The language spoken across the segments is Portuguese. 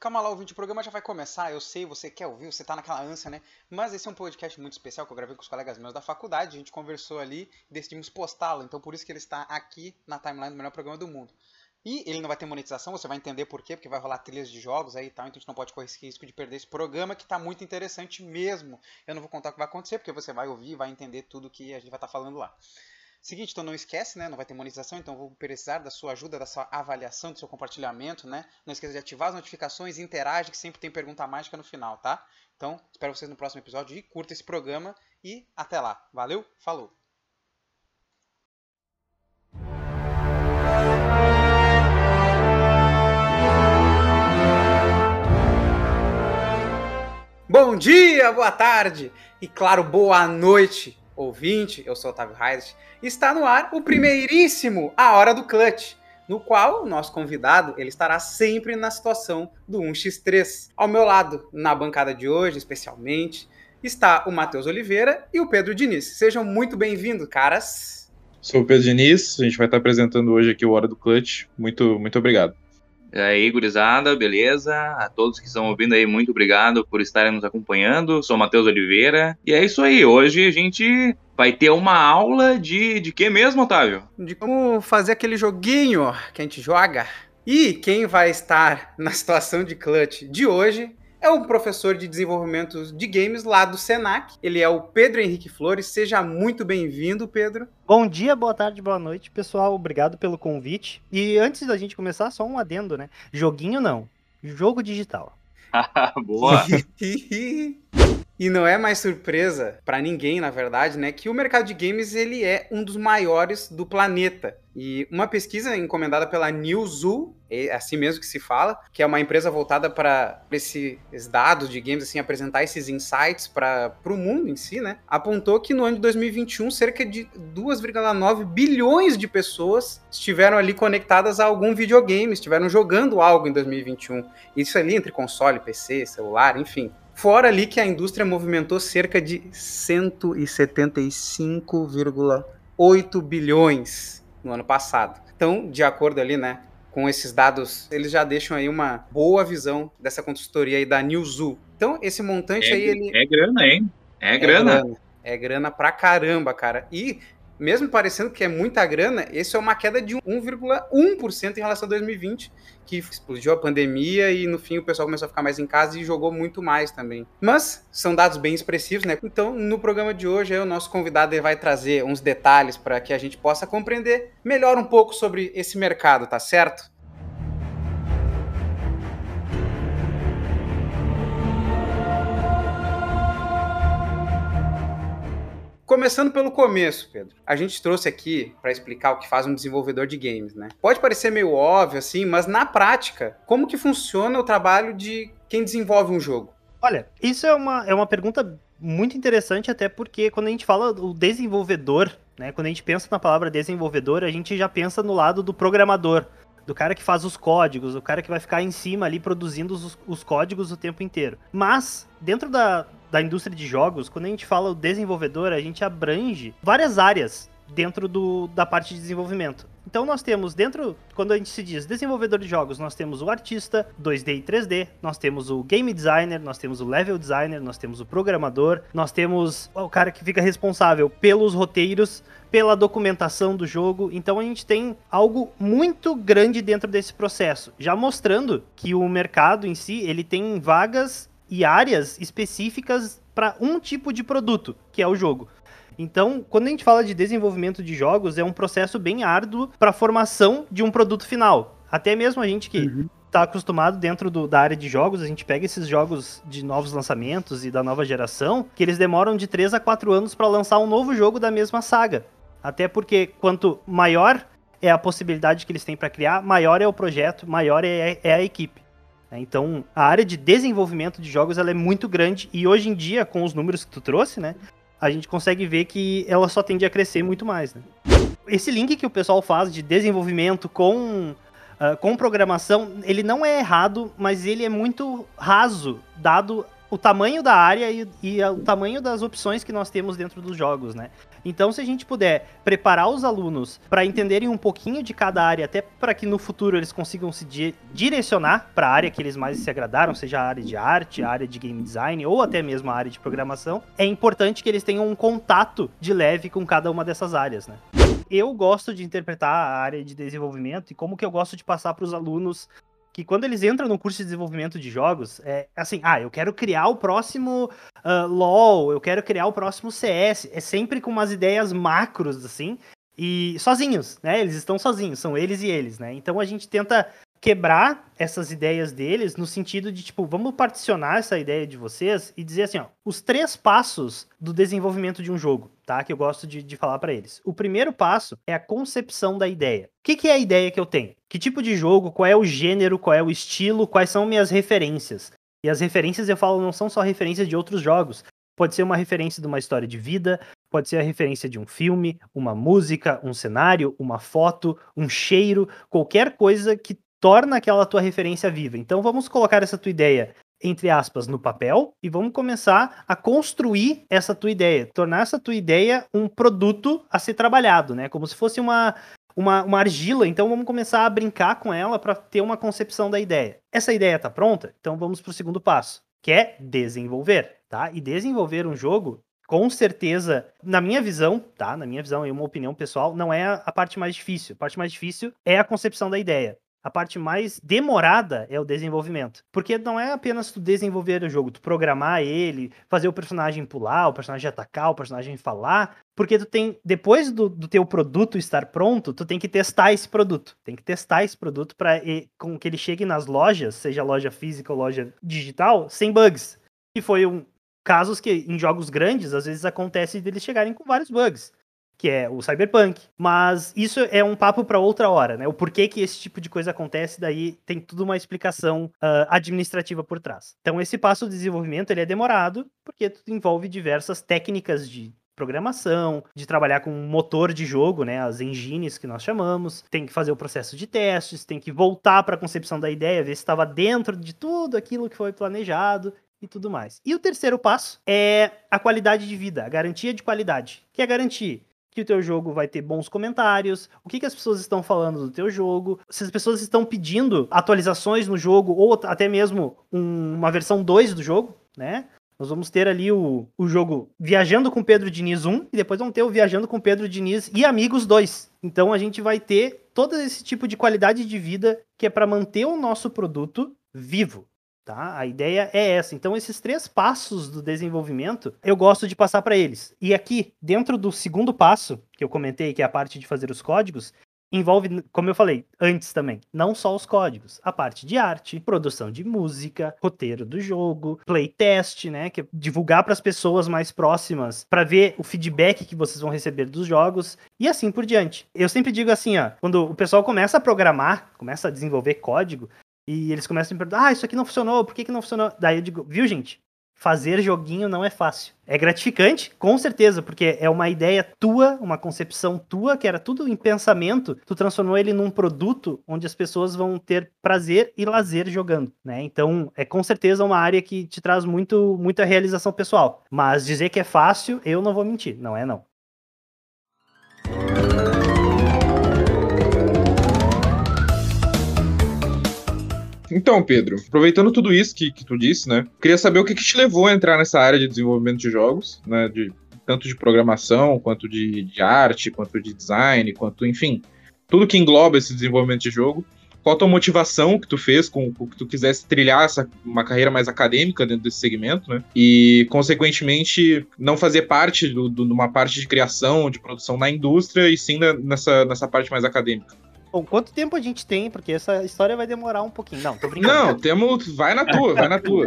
Calma lá, ouvinte, o programa já vai começar. Eu sei, você quer ouvir, você tá naquela ânsia, né? Mas esse é um podcast muito especial que eu gravei com os colegas meus da faculdade. A gente conversou ali e decidimos postá-lo. Então por isso que ele está aqui na timeline do melhor programa do mundo. E ele não vai ter monetização, você vai entender por quê, porque vai rolar trilhas de jogos aí e tal, então a gente não pode correr esse risco de perder esse programa que tá muito interessante mesmo. Eu não vou contar o que vai acontecer, porque você vai ouvir vai entender tudo que a gente vai estar tá falando lá. Seguinte, então não esquece, né? Não vai ter monetização, então vou precisar da sua ajuda, da sua avaliação, do seu compartilhamento, né? Não esqueça de ativar as notificações interage, que sempre tem pergunta mágica no final, tá? Então, espero vocês no próximo episódio e curta esse programa e até lá. Valeu, falou! Bom dia, boa tarde e, claro, boa noite ouvinte, eu sou o Otávio Reis, está no ar o primeiríssimo A Hora do Clutch, no qual o nosso convidado ele estará sempre na situação do 1x3. Ao meu lado, na bancada de hoje, especialmente, está o Matheus Oliveira e o Pedro Diniz. Sejam muito bem-vindos, caras. Sou o Pedro Diniz, a gente vai estar apresentando hoje aqui o Hora do Clutch. Muito, muito obrigado. E aí, gurizada, beleza? A todos que estão ouvindo aí, muito obrigado por estarem nos acompanhando. Sou Matheus Oliveira. E é isso aí, hoje a gente vai ter uma aula de, de que mesmo, Otávio? De como fazer aquele joguinho que a gente joga. E quem vai estar na situação de clutch de hoje é um professor de desenvolvimento de games lá do Senac. Ele é o Pedro Henrique Flores. Seja muito bem-vindo, Pedro. Bom dia, boa tarde, boa noite, pessoal. Obrigado pelo convite. E antes da gente começar, só um adendo, né? Joguinho não, jogo digital. boa. E não é mais surpresa para ninguém, na verdade, né, que o mercado de games ele é um dos maiores do planeta. E uma pesquisa encomendada pela Newzoo, é assim mesmo que se fala, que é uma empresa voltada para esses dados de games, assim, apresentar esses insights para o mundo em si, né, apontou que no ano de 2021 cerca de 2,9 bilhões de pessoas estiveram ali conectadas a algum videogame, estiveram jogando algo em 2021. Isso ali entre console, PC, celular, enfim. Fora ali que a indústria movimentou cerca de 175,8 bilhões no ano passado. Então, de acordo ali, né, com esses dados, eles já deixam aí uma boa visão dessa consultoria aí da Newzoo. Então, esse montante é, aí, ele... É grana, hein? É, é grana. grana. É grana pra caramba, cara. E mesmo parecendo que é muita grana, isso é uma queda de 1,1% em relação a 2020, que explodiu a pandemia e no fim o pessoal começou a ficar mais em casa e jogou muito mais também. Mas são dados bem expressivos, né? Então, no programa de hoje, o nosso convidado vai trazer uns detalhes para que a gente possa compreender melhor um pouco sobre esse mercado, tá certo? Começando pelo começo, Pedro. A gente trouxe aqui para explicar o que faz um desenvolvedor de games, né? Pode parecer meio óbvio assim, mas na prática, como que funciona o trabalho de quem desenvolve um jogo? Olha, isso é uma, é uma pergunta muito interessante, até porque quando a gente fala do desenvolvedor, né? Quando a gente pensa na palavra desenvolvedor, a gente já pensa no lado do programador, do cara que faz os códigos, o cara que vai ficar em cima ali produzindo os, os códigos o tempo inteiro. Mas, dentro da, da indústria de jogos, quando a gente fala o desenvolvedor, a gente abrange várias áreas dentro do, da parte de desenvolvimento. Então nós temos dentro, quando a gente se diz desenvolvedor de jogos, nós temos o artista 2D e 3D, nós temos o game designer, nós temos o level designer, nós temos o programador, nós temos o cara que fica responsável pelos roteiros, pela documentação do jogo. Então a gente tem algo muito grande dentro desse processo, já mostrando que o mercado em si, ele tem vagas e áreas específicas para um tipo de produto, que é o jogo. Então, quando a gente fala de desenvolvimento de jogos, é um processo bem árduo para a formação de um produto final. Até mesmo a gente que uhum está acostumado dentro do, da área de jogos, a gente pega esses jogos de novos lançamentos e da nova geração, que eles demoram de 3 a 4 anos para lançar um novo jogo da mesma saga. Até porque quanto maior é a possibilidade que eles têm para criar, maior é o projeto, maior é, é a equipe. Né? Então, a área de desenvolvimento de jogos ela é muito grande e hoje em dia, com os números que tu trouxe, né, a gente consegue ver que ela só tende a crescer muito mais. Né? Esse link que o pessoal faz de desenvolvimento com, uh, com programação, ele não é errado, mas ele é muito raso, dado o tamanho da área e, e o tamanho das opções que nós temos dentro dos jogos, né? Então, se a gente puder preparar os alunos para entenderem um pouquinho de cada área, até para que no futuro eles consigam se di direcionar para a área que eles mais se agradaram, seja a área de arte, a área de game design ou até mesmo a área de programação, é importante que eles tenham um contato de leve com cada uma dessas áreas, né? Eu gosto de interpretar a área de desenvolvimento e como que eu gosto de passar para os alunos que quando eles entram no curso de desenvolvimento de jogos, é assim, ah, eu quero criar o próximo uh, LoL, eu quero criar o próximo CS. É sempre com umas ideias macros, assim, e sozinhos, né? Eles estão sozinhos, são eles e eles, né? Então a gente tenta quebrar essas ideias deles no sentido de, tipo, vamos particionar essa ideia de vocês e dizer assim, ó, os três passos do desenvolvimento de um jogo, tá? Que eu gosto de, de falar para eles. O primeiro passo é a concepção da ideia. O que, que é a ideia que eu tenho? Que tipo de jogo, qual é o gênero, qual é o estilo, quais são minhas referências? E as referências, eu falo, não são só referências de outros jogos. Pode ser uma referência de uma história de vida, pode ser a referência de um filme, uma música, um cenário, uma foto, um cheiro, qualquer coisa que torna aquela tua referência viva. Então vamos colocar essa tua ideia entre aspas, no papel e vamos começar a construir essa tua ideia, tornar essa tua ideia um produto a ser trabalhado, né? Como se fosse uma, uma, uma argila, então vamos começar a brincar com ela para ter uma concepção da ideia. Essa ideia está pronta? Então vamos para o segundo passo, que é desenvolver, tá? E desenvolver um jogo com certeza, na minha visão, tá? Na minha visão e uma opinião pessoal, não é a parte mais difícil. A parte mais difícil é a concepção da ideia. A parte mais demorada é o desenvolvimento. Porque não é apenas tu desenvolver o jogo, tu programar ele, fazer o personagem pular, o personagem atacar, o personagem falar. Porque tu tem, depois do, do teu produto estar pronto, tu tem que testar esse produto. Tem que testar esse produto para com que ele chegue nas lojas, seja loja física ou loja digital, sem bugs. E foi um casos que em jogos grandes, às vezes acontece deles chegarem com vários bugs que é o cyberpunk. Mas isso é um papo para outra hora, né? O porquê que esse tipo de coisa acontece, daí tem tudo uma explicação uh, administrativa por trás. Então esse passo de desenvolvimento ele é demorado porque envolve diversas técnicas de programação, de trabalhar com um motor de jogo, né, as engines que nós chamamos, tem que fazer o processo de testes, tem que voltar para a concepção da ideia, ver se estava dentro de tudo aquilo que foi planejado e tudo mais. E o terceiro passo é a qualidade de vida, a garantia de qualidade, que é garantir que o teu jogo vai ter bons comentários, o que, que as pessoas estão falando do teu jogo, se as pessoas estão pedindo atualizações no jogo, ou até mesmo um, uma versão 2 do jogo, né? Nós vamos ter ali o, o jogo Viajando com Pedro Diniz 1 e depois vamos ter o Viajando com Pedro Diniz e Amigos 2. Então a gente vai ter todo esse tipo de qualidade de vida que é para manter o nosso produto vivo. Tá? A ideia é essa. Então, esses três passos do desenvolvimento, eu gosto de passar para eles. E aqui, dentro do segundo passo, que eu comentei, que é a parte de fazer os códigos, envolve, como eu falei antes também, não só os códigos, a parte de arte, produção de música, roteiro do jogo, playtest, né, que é divulgar para as pessoas mais próximas para ver o feedback que vocês vão receber dos jogos e assim por diante. Eu sempre digo assim, ó, quando o pessoal começa a programar, começa a desenvolver código, e eles começam a me perguntar: ah, isso aqui não funcionou, por que, que não funcionou? Daí eu digo: viu, gente? Fazer joguinho não é fácil. É gratificante, com certeza, porque é uma ideia tua, uma concepção tua, que era tudo em pensamento, tu transformou ele num produto onde as pessoas vão ter prazer e lazer jogando, né? Então, é com certeza uma área que te traz muito, muita realização pessoal. Mas dizer que é fácil, eu não vou mentir, não é não. Então, Pedro, aproveitando tudo isso que, que tu disse, né? Queria saber o que, que te levou a entrar nessa área de desenvolvimento de jogos, né? De, tanto de programação, quanto de, de arte, quanto de design, quanto, enfim, tudo que engloba esse desenvolvimento de jogo. Qual a tua motivação que tu fez com, que tu quisesse trilhar essa, uma carreira mais acadêmica dentro desse segmento, né? E, consequentemente, não fazer parte de uma parte de criação, de produção na indústria, e sim na, nessa, nessa parte mais acadêmica. Bom, quanto tempo a gente tem? Porque essa história vai demorar um pouquinho. Não, tô brincando. Não, temos. Vai na tua, vai na tua.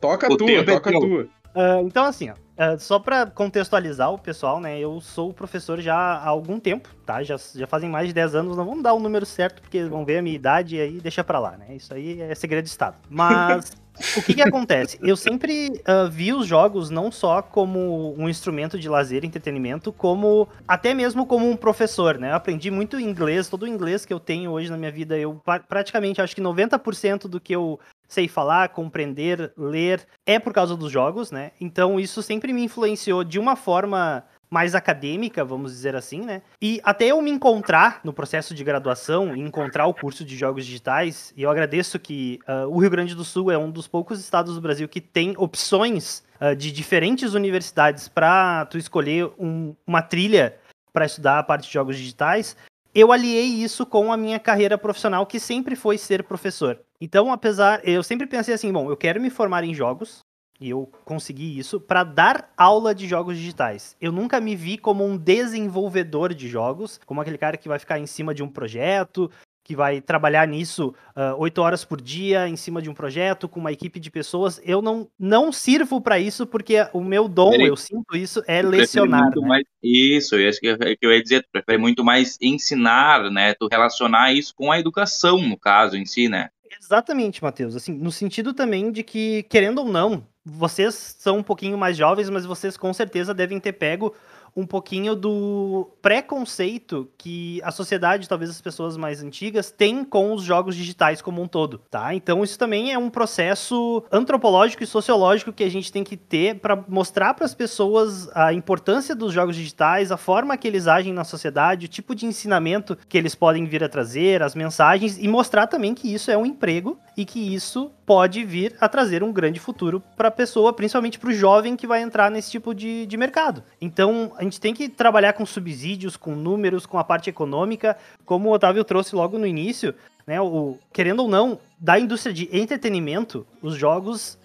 toca a tua, é toca a tua. Uh, então, assim, ó, uh, só para contextualizar o pessoal, né? Eu sou professor já há algum tempo, tá? Já, já fazem mais de 10 anos, não vamos dar o número certo, porque vão ver a minha idade e aí deixa pra lá, né? Isso aí é segredo de Estado. Mas o que que acontece? Eu sempre uh, vi os jogos não só como um instrumento de lazer e entretenimento, como até mesmo como um professor, né? Eu aprendi muito inglês, todo o inglês que eu tenho hoje na minha vida, eu praticamente acho que 90% do que eu sei falar, compreender, ler, é por causa dos jogos, né? Então isso sempre me influenciou de uma forma mais acadêmica, vamos dizer assim, né? E até eu me encontrar no processo de graduação, encontrar o curso de jogos digitais, e eu agradeço que uh, o Rio Grande do Sul é um dos poucos estados do Brasil que tem opções uh, de diferentes universidades para tu escolher um, uma trilha para estudar a parte de jogos digitais. Eu aliei isso com a minha carreira profissional, que sempre foi ser professor. Então, apesar, eu sempre pensei assim, bom, eu quero me formar em jogos, e eu consegui isso para dar aula de jogos digitais. Eu nunca me vi como um desenvolvedor de jogos, como aquele cara que vai ficar em cima de um projeto, que vai trabalhar nisso ah, oito uh, horas por dia em cima de um projeto com uma equipe de pessoas. Eu não, não sirvo para isso porque o meu dom, prefere, eu sinto isso, é lecionar. Né? Mais, isso, isso que eu ia dizer, tu prefere muito mais ensinar, né? Tu relacionar isso com a educação, no caso em si, né? Exatamente, Matheus. Assim, no sentido também de que, querendo ou não, vocês são um pouquinho mais jovens, mas vocês com certeza devem ter pego um pouquinho do preconceito que a sociedade, talvez as pessoas mais antigas, têm com os jogos digitais como um todo, tá? Então isso também é um processo antropológico e sociológico que a gente tem que ter para mostrar para as pessoas a importância dos jogos digitais, a forma que eles agem na sociedade, o tipo de ensinamento que eles podem vir a trazer, as mensagens e mostrar também que isso é um emprego e que isso pode vir a trazer um grande futuro para a pessoa, principalmente para o jovem que vai entrar nesse tipo de, de mercado. Então, a gente tem que trabalhar com subsídios, com números, com a parte econômica, como o Otávio trouxe logo no início, né? O, querendo ou não, da indústria de entretenimento, os jogos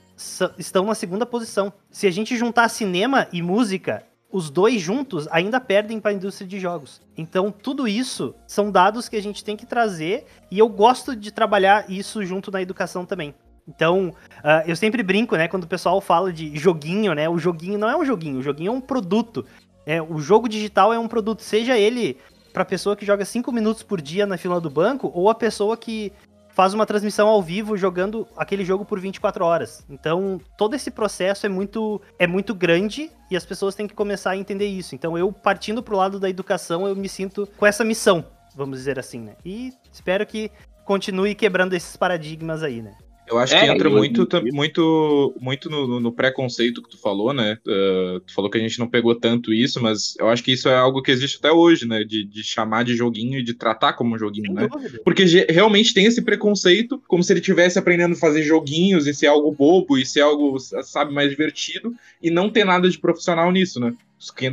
estão na segunda posição. Se a gente juntar cinema e música, os dois juntos ainda perdem para a indústria de jogos. Então, tudo isso são dados que a gente tem que trazer e eu gosto de trabalhar isso junto na educação também. Então, uh, eu sempre brinco, né, quando o pessoal fala de joguinho, né? O joguinho não é um joguinho, o joguinho é um produto. É, o jogo digital é um produto, seja ele para pessoa que joga 5 minutos por dia na fila do banco ou a pessoa que faz uma transmissão ao vivo jogando aquele jogo por 24 horas. Então, todo esse processo é muito é muito grande e as pessoas têm que começar a entender isso. Então, eu partindo pro lado da educação, eu me sinto com essa missão, vamos dizer assim, né? E espero que continue quebrando esses paradigmas aí, né? Eu acho é, que entra muito, muito, muito no, no, preconceito que tu falou, né? Uh, tu falou que a gente não pegou tanto isso, mas eu acho que isso é algo que existe até hoje, né? De, de chamar de joguinho e de tratar como um joguinho, Sem né? Dúvida. Porque realmente tem esse preconceito, como se ele estivesse aprendendo a fazer joguinhos e ser algo bobo e ser algo, sabe, mais divertido, e não ter nada de profissional nisso, né?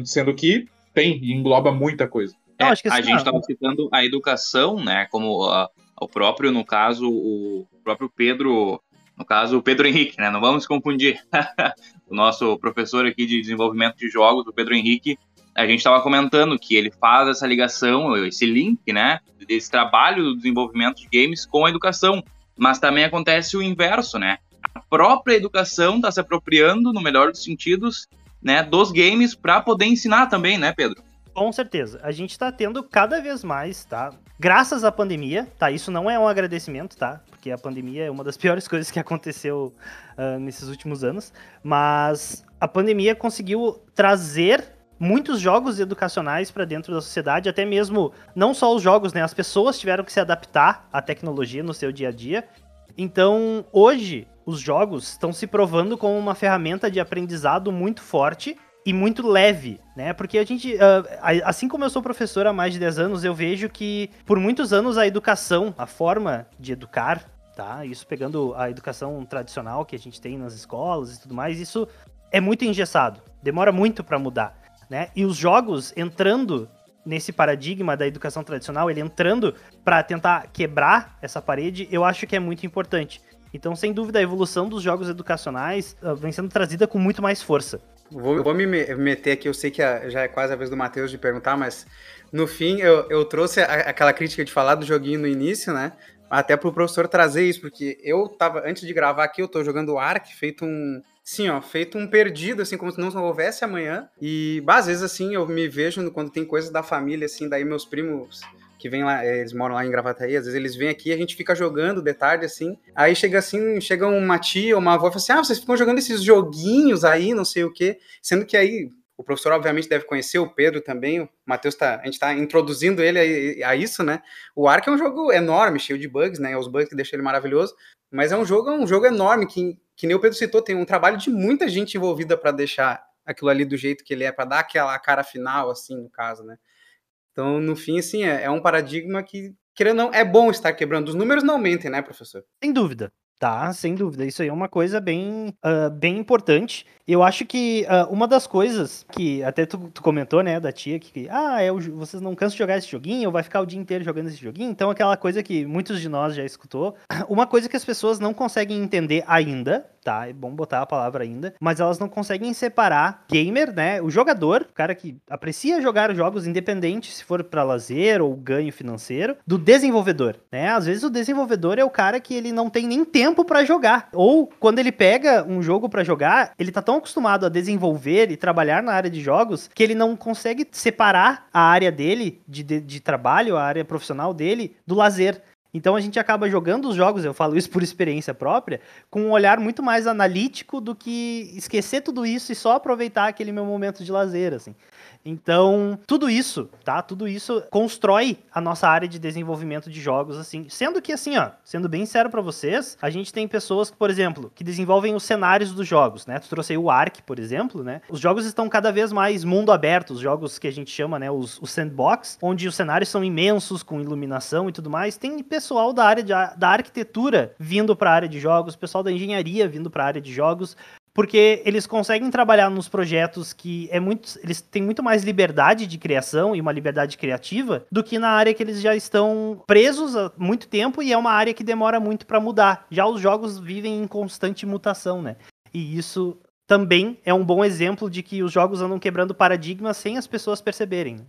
Sendo que tem, e engloba muita coisa. É, a gente estava citando a educação, né? Como uh, o próprio, no caso, o próprio Pedro, no caso, o Pedro Henrique, né? Não vamos confundir. o nosso professor aqui de desenvolvimento de jogos, o Pedro Henrique, a gente estava comentando que ele faz essa ligação, esse link, né? Desse trabalho do desenvolvimento de games com a educação. Mas também acontece o inverso, né? A própria educação está se apropriando, no melhor dos sentidos, né, dos games para poder ensinar também, né, Pedro? Com certeza. A gente está tendo cada vez mais, tá? Graças à pandemia, tá? Isso não é um agradecimento, tá? Porque a pandemia é uma das piores coisas que aconteceu uh, nesses últimos anos. Mas a pandemia conseguiu trazer muitos jogos educacionais para dentro da sociedade, até mesmo não só os jogos, né? As pessoas tiveram que se adaptar à tecnologia no seu dia a dia. Então, hoje, os jogos estão se provando como uma ferramenta de aprendizado muito forte e muito leve, né? Porque a gente, uh, assim como eu sou professor há mais de 10 anos, eu vejo que por muitos anos a educação, a forma de educar, tá? Isso pegando a educação tradicional que a gente tem nas escolas e tudo mais, isso é muito engessado, demora muito para mudar, né? E os jogos entrando nesse paradigma da educação tradicional, ele entrando para tentar quebrar essa parede, eu acho que é muito importante. Então, sem dúvida, a evolução dos jogos educacionais uh, vem sendo trazida com muito mais força. Vou, vou me meter aqui, eu sei que já é quase a vez do Matheus de perguntar, mas no fim eu, eu trouxe a, aquela crítica de falar do joguinho no início, né? Até pro professor trazer isso, porque eu tava, antes de gravar aqui, eu tô jogando Ark, feito um. Sim, ó, feito um perdido, assim, como se não houvesse amanhã. E, bah, às vezes, assim, eu me vejo quando tem coisas da família, assim, daí meus primos que vem lá, eles moram lá em Gravataí, às vezes eles vêm aqui, a gente fica jogando de tarde, assim, aí chega assim, chega uma tia uma avó e fala assim, ah, vocês ficam jogando esses joguinhos aí, não sei o quê, sendo que aí O professor, obviamente, deve conhecer o Pedro também. O Matheus tá. A gente está introduzindo ele a, a, isso, né? O Ark é um jogo enorme, cheio de bugs, né? Os bugs que deixam ele maravilhoso. Mas é um jogo, é um jogo enorme, que, que nem o Pedro citou, tem um trabalho de muita gente envolvida para deixar aquilo ali do jeito que ele é, para dar aquela cara final, assim, no caso, né? Então, no fim, assim, é, é um paradigma que, querendo não, é bom estar quebrando. Os números não aumentem, né, professor? Sem dúvida. Tá, sem dúvida. Isso aí é uma coisa bem, uh, bem importante. Eu acho que uh, uma das coisas que até tu, tu, comentou, né, da tia, que, ah, é o, vocês não cansam de jogar esse joguinho, ou vai ficar o dia inteiro jogando esse joguinho. Então, aquela coisa que muitos de nós já escutou. Uma coisa que as pessoas não conseguem entender ainda, tá? É bom botar a palavra ainda, mas elas não conseguem separar gamer, né? O jogador, o cara que aprecia jogar jogos independentes, se for para lazer ou ganho financeiro, do desenvolvedor, né? Às vezes o desenvolvedor é o cara que ele não tem nem tempo para jogar, ou quando ele pega um jogo para jogar, ele tá tão acostumado a desenvolver e trabalhar na área de jogos que ele não consegue separar a área dele de, de, de trabalho, a área profissional dele, do lazer. Então a gente acaba jogando os jogos, eu falo isso por experiência própria, com um olhar muito mais analítico do que esquecer tudo isso e só aproveitar aquele meu momento de lazer, assim. Então, tudo isso, tá? Tudo isso constrói a nossa área de desenvolvimento de jogos, assim. Sendo que, assim, ó, sendo bem sério para vocês, a gente tem pessoas, por exemplo, que desenvolvem os cenários dos jogos, né? Tu trouxe aí o Ark, por exemplo, né? Os jogos estão cada vez mais mundo aberto, os jogos que a gente chama, né, os, os sandbox, onde os cenários são imensos, com iluminação e tudo mais. Tem pessoal da área de, da arquitetura vindo para a área de jogos, pessoal da engenharia vindo para a área de jogos, porque eles conseguem trabalhar nos projetos que é muito, eles têm muito mais liberdade de criação e uma liberdade criativa do que na área que eles já estão presos há muito tempo e é uma área que demora muito para mudar. Já os jogos vivem em constante mutação, né? E isso também é um bom exemplo de que os jogos andam quebrando paradigmas sem as pessoas perceberem.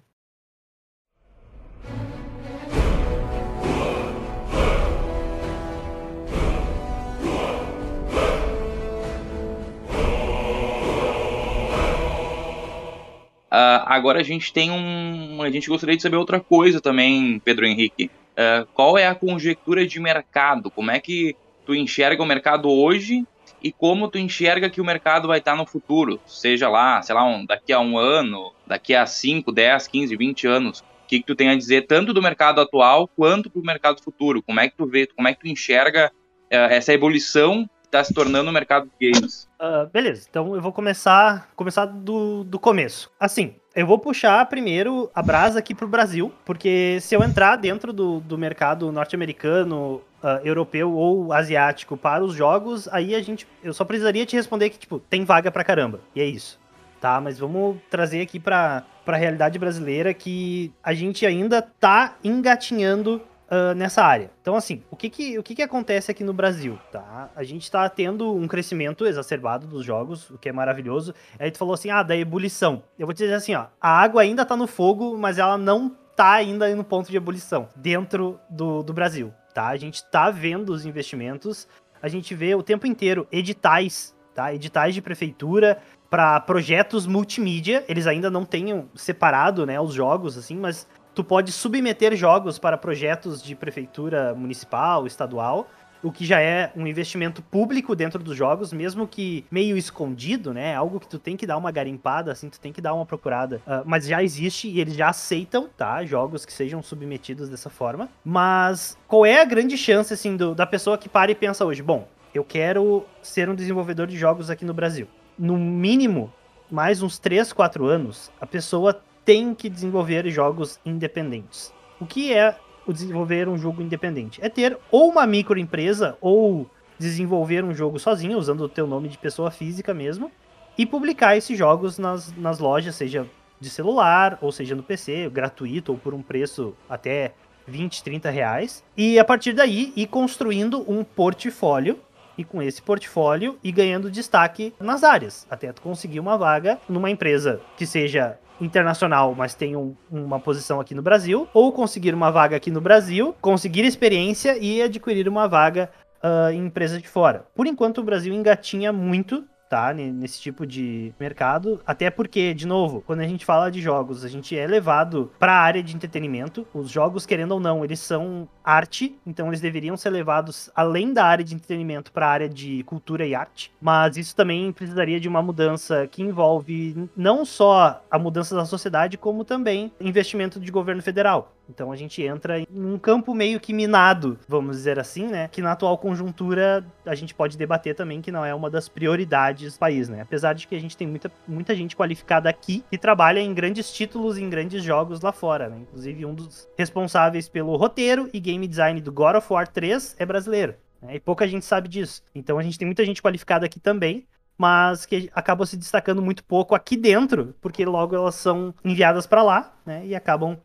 Uh, agora a gente tem um. A gente gostaria de saber outra coisa também, Pedro Henrique. Uh, qual é a conjectura de mercado? Como é que tu enxerga o mercado hoje e como tu enxerga que o mercado vai estar no futuro? Seja lá, sei lá, um, daqui a um ano, daqui a 5, 10, 15, 20 anos. O que, que tu tem a dizer tanto do mercado atual quanto do mercado futuro? Como é que tu vê, como é que tu enxerga uh, essa evolução está se tornando o mercado de games. Uh, beleza, então eu vou começar, começar do, do começo. Assim, eu vou puxar primeiro a brasa aqui pro Brasil, porque se eu entrar dentro do, do mercado norte-americano, uh, europeu ou asiático para os jogos, aí a gente. Eu só precisaria te responder que, tipo, tem vaga pra caramba. E é isso. Tá? Mas vamos trazer aqui pra, pra realidade brasileira que a gente ainda tá engatinhando uh, nessa área. Então, assim, o que que, o que que acontece aqui no Brasil, tá? A gente está tendo um crescimento exacerbado dos jogos, o que é maravilhoso. Aí tu falou assim, ah, da ebulição. Eu vou te dizer assim, ó, a água ainda tá no fogo, mas ela não tá ainda no ponto de ebulição dentro do, do Brasil, tá? A gente tá vendo os investimentos, a gente vê o tempo inteiro editais, tá? Editais de prefeitura, para projetos multimídia, eles ainda não tenham separado, né, os jogos assim, mas tu pode submeter jogos para projetos de prefeitura municipal, estadual, o que já é um investimento público dentro dos jogos, mesmo que meio escondido, né? Algo que tu tem que dar uma garimpada, assim, tu tem que dar uma procurada. Uh, mas já existe e eles já aceitam, tá? Jogos que sejam submetidos dessa forma. Mas qual é a grande chance, assim, do, da pessoa que para e pensa hoje? Bom, eu quero ser um desenvolvedor de jogos aqui no Brasil. No mínimo, mais uns 3, 4 anos, a pessoa tem que desenvolver jogos independentes. O que é o desenvolver um jogo independente? É ter ou uma microempresa ou desenvolver um jogo sozinho, usando o teu nome de pessoa física mesmo, e publicar esses jogos nas, nas lojas, seja de celular, ou seja no PC, gratuito ou por um preço até 20, 30 reais. E a partir daí ir construindo um portfólio e com esse portfólio e ganhando destaque nas áreas, até tu conseguir uma vaga numa empresa que seja internacional, mas tem um, uma posição aqui no Brasil, ou conseguir uma vaga aqui no Brasil, conseguir experiência e adquirir uma vaga uh, em empresas de fora. Por enquanto, o Brasil engatinha muito tá? Nesse tipo de mercado. Até porque, de novo, quando a gente fala de jogos, a gente é levado para a área de entretenimento. Os jogos, querendo ou não, eles são arte, então eles deveriam ser levados além da área de entretenimento para a área de cultura e arte. Mas isso também precisaria de uma mudança que envolve não só a mudança da sociedade, como também investimento de governo federal. Então a gente entra em um campo meio que minado, vamos dizer assim, né? Que na atual conjuntura a gente pode debater também que não é uma das prioridades do país, né? Apesar de que a gente tem muita, muita gente qualificada aqui que trabalha em grandes títulos, em grandes jogos lá fora, né? Inclusive um dos responsáveis pelo roteiro e game design do God of War 3 é brasileiro. Né? E pouca gente sabe disso. Então a gente tem muita gente qualificada aqui também mas que acabam se destacando muito pouco aqui dentro, porque logo elas são enviadas para lá, né, e acabam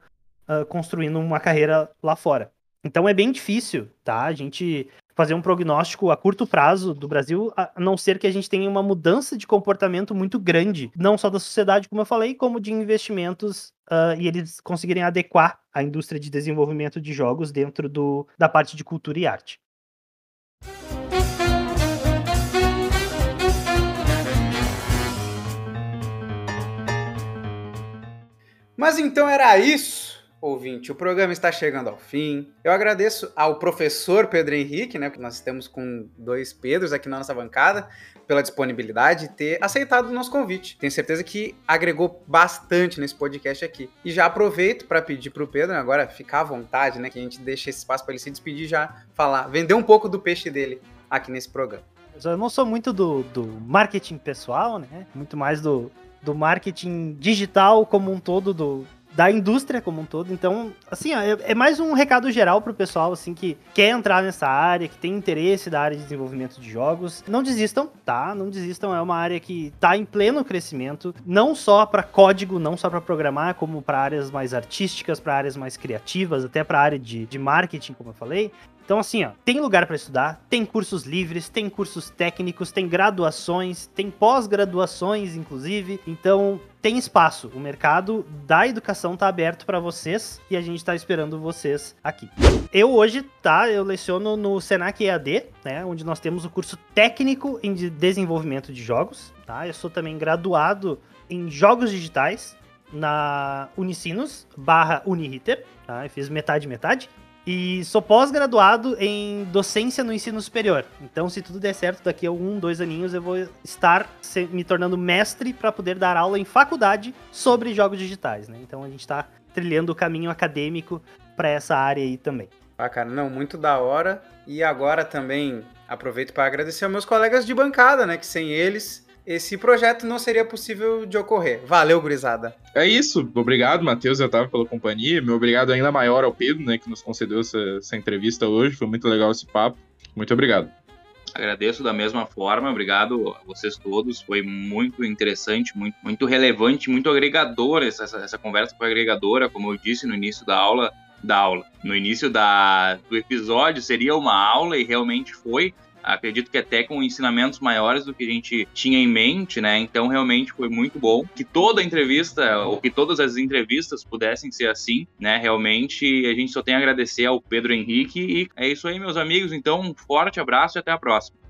uh, construindo uma carreira lá fora. Então é bem difícil, tá? A gente fazer um prognóstico a curto prazo do Brasil, a não ser que a gente tenha uma mudança de comportamento muito grande, não só da sociedade, como eu falei, como de investimentos uh, e eles conseguirem adequar a indústria de desenvolvimento de jogos dentro do, da parte de cultura e arte. Mas então era isso ouvinte, o programa está chegando ao fim. Eu agradeço ao professor Pedro Henrique, né, que nós estamos com dois Pedros aqui na nossa bancada, pela disponibilidade de ter aceitado o nosso convite. Tenho certeza que agregou bastante nesse podcast aqui. E já aproveito para pedir para o Pedro, agora ficar à vontade, né, que a gente deixa esse espaço para ele se despedir já falar, vender um pouco do peixe dele aqui nesse programa. Eu não sou muito do, do marketing pessoal, né? Muito mais do, do marketing digital como um todo do, da indústria como um todo. Então, assim, ó, é, é mais um recado geral pro pessoal, assim, que quer entrar nessa área, que tem interesse da área de desenvolvimento de jogos. Não desistam, tá? Não desistam, é uma área que tá em pleno crescimento, não só para código, não só para programar, como para áreas mais artísticas, para áreas mais criativas, até para área de, de marketing, como eu falei. Então, assim, ó, tem lugar para estudar, tem cursos livres, tem cursos técnicos, tem graduações, tem pós-graduações, inclusive. Então, tem espaço. O mercado da educação tá aberto para vocês e a gente tá esperando vocês aqui. Eu hoje, tá, eu leciono no Senac EAD, né, onde nós temos o curso técnico em desenvolvimento de jogos, tá? Eu sou também graduado em jogos digitais na Unicinos barra Uniriter, tá? Eu fiz metade metade. E sou pós-graduado em docência no ensino superior. Então, se tudo der certo, daqui a um, dois aninhos eu vou estar me tornando mestre para poder dar aula em faculdade sobre jogos digitais, né? Então a gente está trilhando o caminho acadêmico para essa área aí também. Ah, cara, não, muito da hora. E agora também aproveito para agradecer aos meus colegas de bancada, né? Que sem eles esse projeto não seria possível de ocorrer. Valeu, gurizada. É isso. Obrigado, Matheus e Otávio, pela companhia. Meu obrigado ainda maior ao Pedro, né, que nos concedeu essa, essa entrevista hoje. Foi muito legal esse papo. Muito obrigado. Agradeço da mesma forma, obrigado a vocês todos. Foi muito interessante, muito, muito relevante, muito agregador. Essa, essa conversa foi agregadora, como eu disse no início da aula. Da aula. No início da, do episódio seria uma aula e realmente foi. Acredito que até com ensinamentos maiores do que a gente tinha em mente, né? Então realmente foi muito bom que toda entrevista, ou que todas as entrevistas pudessem ser assim, né? Realmente a gente só tem a agradecer ao Pedro Henrique e é isso aí, meus amigos. Então, um forte abraço e até a próxima.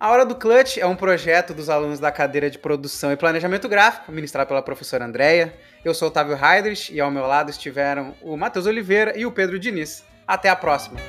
A Hora do Clutch é um projeto dos alunos da cadeira de Produção e Planejamento Gráfico, ministrado pela professora Andréia. Eu sou Otávio Heidrich e ao meu lado estiveram o Matheus Oliveira e o Pedro Diniz. Até a próxima!